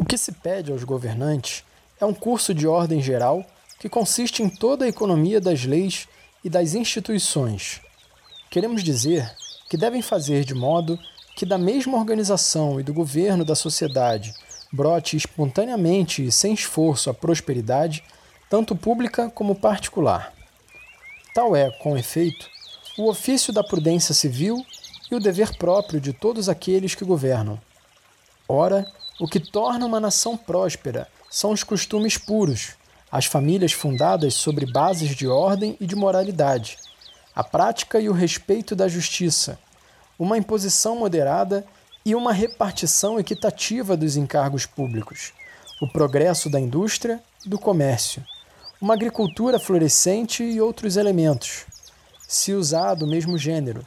O que se pede aos governantes é um curso de ordem geral que consiste em toda a economia das leis e das instituições. Queremos dizer que devem fazer de modo que da mesma organização e do governo da sociedade brote espontaneamente e sem esforço a prosperidade, tanto pública como particular. Tal é, com efeito, o ofício da prudência civil e o dever próprio de todos aqueles que governam. Ora, o que torna uma nação próspera são os costumes puros, as famílias fundadas sobre bases de ordem e de moralidade, a prática e o respeito da justiça, uma imposição moderada e uma repartição equitativa dos encargos públicos, o progresso da indústria e do comércio, uma agricultura florescente e outros elementos, se usar do mesmo gênero,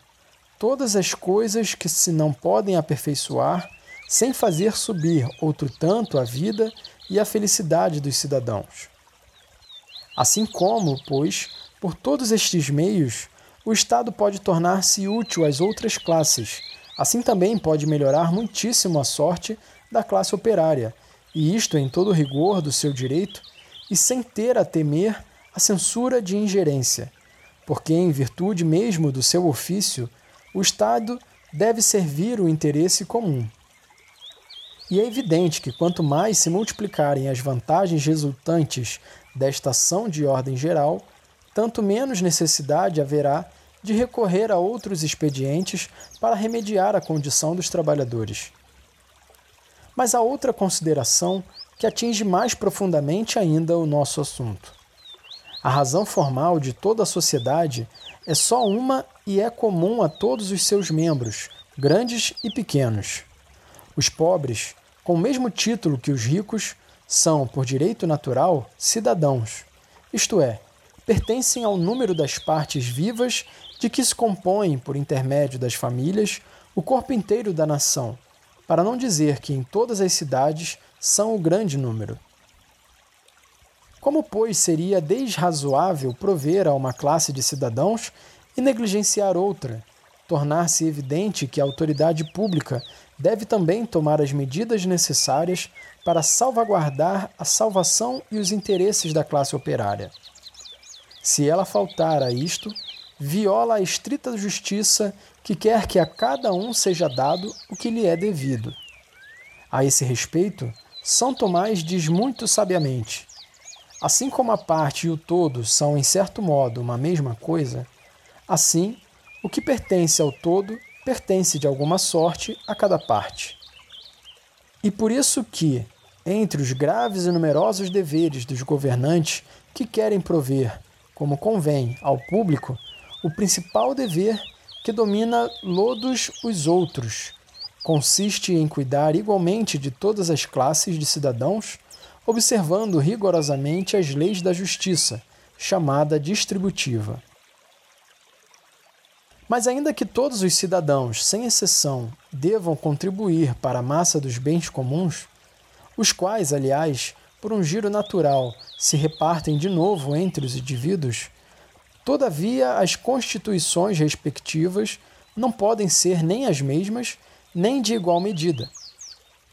todas as coisas que se não podem aperfeiçoar sem fazer subir outro tanto a vida e a felicidade dos cidadãos. Assim como, pois, por todos estes meios, o Estado pode tornar-se útil às outras classes, assim também pode melhorar muitíssimo a sorte da classe operária, e isto em todo o rigor do seu direito e sem ter a temer a censura de ingerência, porque, em virtude mesmo do seu ofício, o Estado deve servir o interesse comum. E é evidente que quanto mais se multiplicarem as vantagens resultantes desta ação de ordem geral, tanto menos necessidade haverá de recorrer a outros expedientes para remediar a condição dos trabalhadores. Mas há outra consideração que atinge mais profundamente ainda o nosso assunto. A razão formal de toda a sociedade é só uma e é comum a todos os seus membros, grandes e pequenos. Os pobres com o mesmo título que os ricos, são, por direito natural, cidadãos, isto é, pertencem ao número das partes vivas de que se compõem, por intermédio das famílias, o corpo inteiro da nação, para não dizer que em todas as cidades são o grande número. Como, pois, seria desrazoável prover a uma classe de cidadãos e negligenciar outra, tornar-se evidente que a autoridade pública deve também tomar as medidas necessárias para salvaguardar a salvação e os interesses da classe operária. Se ela faltar a isto, viola a estrita justiça que quer que a cada um seja dado o que lhe é devido. A esse respeito, São Tomás diz muito sabiamente: assim como a parte e o todo são, em certo modo, uma mesma coisa, assim, o que pertence ao todo pertence de alguma sorte a cada parte. E por isso que, entre os graves e numerosos deveres dos governantes que querem prover, como convém, ao público, o principal dever que domina lodos os outros consiste em cuidar igualmente de todas as classes de cidadãos, observando rigorosamente as leis da justiça, chamada distributiva. Mas, ainda que todos os cidadãos, sem exceção, devam contribuir para a massa dos bens comuns, os quais, aliás, por um giro natural, se repartem de novo entre os indivíduos, todavia as constituições respectivas não podem ser nem as mesmas, nem de igual medida.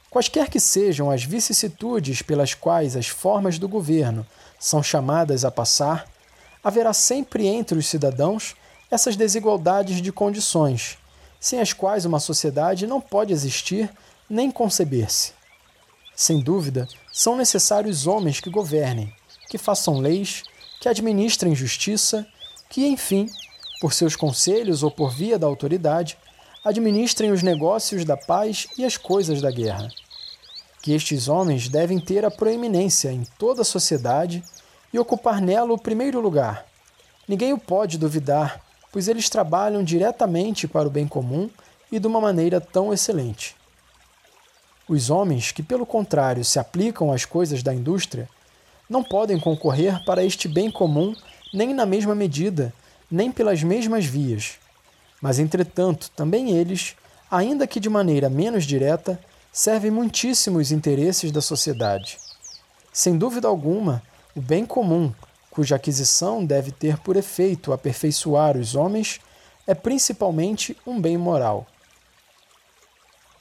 Quaisquer que sejam as vicissitudes pelas quais as formas do governo são chamadas a passar, haverá sempre entre os cidadãos essas desigualdades de condições, sem as quais uma sociedade não pode existir nem conceber-se. Sem dúvida, são necessários homens que governem, que façam leis, que administrem justiça, que, enfim, por seus conselhos ou por via da autoridade, administrem os negócios da paz e as coisas da guerra. Que estes homens devem ter a proeminência em toda a sociedade e ocupar nela o primeiro lugar. Ninguém o pode duvidar, pois eles trabalham diretamente para o bem comum e de uma maneira tão excelente. Os homens que, pelo contrário, se aplicam às coisas da indústria, não podem concorrer para este bem comum nem na mesma medida, nem pelas mesmas vias. Mas, entretanto, também eles, ainda que de maneira menos direta, servem muitíssimo os interesses da sociedade. Sem dúvida alguma, o bem comum cuja aquisição deve ter por efeito aperfeiçoar os homens, é principalmente um bem moral.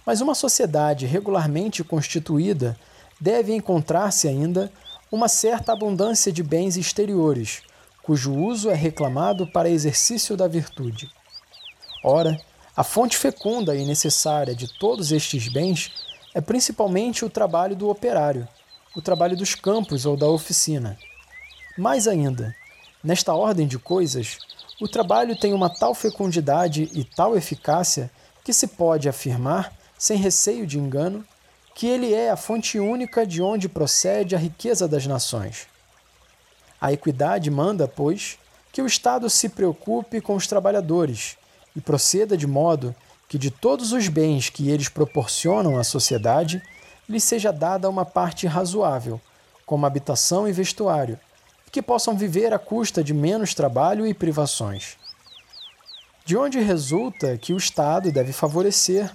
Mas uma sociedade regularmente constituída deve encontrar-se ainda uma certa abundância de bens exteriores, cujo uso é reclamado para exercício da virtude. Ora, a fonte fecunda e necessária de todos estes bens é principalmente o trabalho do operário, o trabalho dos campos ou da oficina. Mais ainda, nesta ordem de coisas, o trabalho tem uma tal fecundidade e tal eficácia que se pode afirmar, sem receio de engano, que ele é a fonte única de onde procede a riqueza das nações. A equidade manda, pois, que o Estado se preocupe com os trabalhadores e proceda de modo que de todos os bens que eles proporcionam à sociedade, lhes seja dada uma parte razoável, como habitação e vestuário, que possam viver à custa de menos trabalho e privações. De onde resulta que o Estado deve favorecer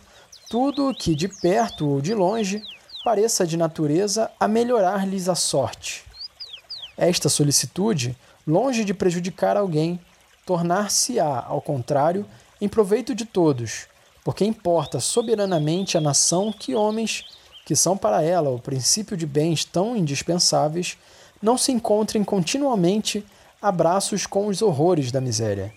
tudo que, de perto ou de longe, pareça de natureza a melhorar-lhes a sorte. Esta solicitude, longe de prejudicar alguém, tornar-se-á, ao contrário, em proveito de todos, porque importa soberanamente à nação que homens, que são para ela o princípio de bens tão indispensáveis, não se encontrem continuamente a braços com os horrores da miséria.